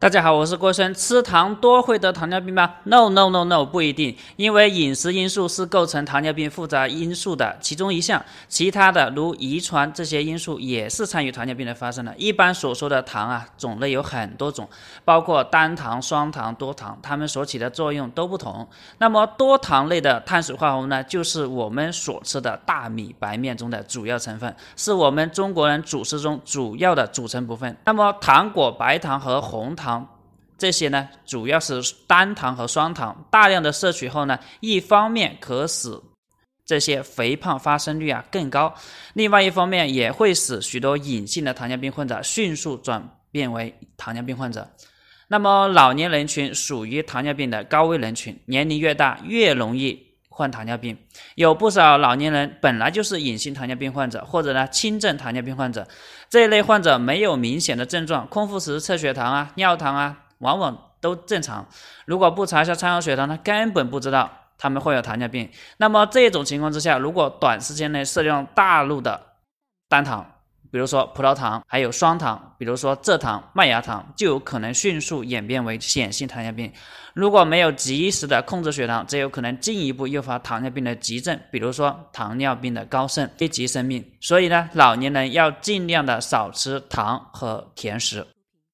大家好，我是郭生。吃糖多会得糖尿病吗？No No No No，不一定，因为饮食因素是构成糖尿病复杂因素的其中一项，其他的如遗传这些因素也是参与糖尿病的发生的。一般所说的糖啊，种类有很多种，包括单糖、双糖、多糖，它们所起的作用都不同。那么多糖类的碳水化合物呢，就是我们所吃的大米、白面中的主要成分，是我们中国人主食中主要的组成部分。那么糖果、白糖和红糖。这些呢，主要是单糖和双糖，大量的摄取后呢，一方面可使这些肥胖发生率啊更高，另外一方面也会使许多隐性的糖尿病患者迅速转变为糖尿病患者。那么老年人群属于糖尿病的高危人群，年龄越大越容易患糖尿病。有不少老年人本来就是隐性糖尿病患者，或者呢轻症糖尿病患者，这一类患者没有明显的症状，空腹时测血糖啊、尿糖啊。往往都正常，如果不查一下餐后血糖，他根本不知道他们会有糖尿病。那么这种情况之下，如果短时间内摄入大量的单糖，比如说葡萄糖，还有双糖，比如说蔗糖、麦芽糖，就有可能迅速演变为显性糖尿病。如果没有及时的控制血糖，这有可能进一步诱发糖尿病的急症，比如说糖尿病的高盛，危及生命。所以呢，老年人要尽量的少吃糖和甜食。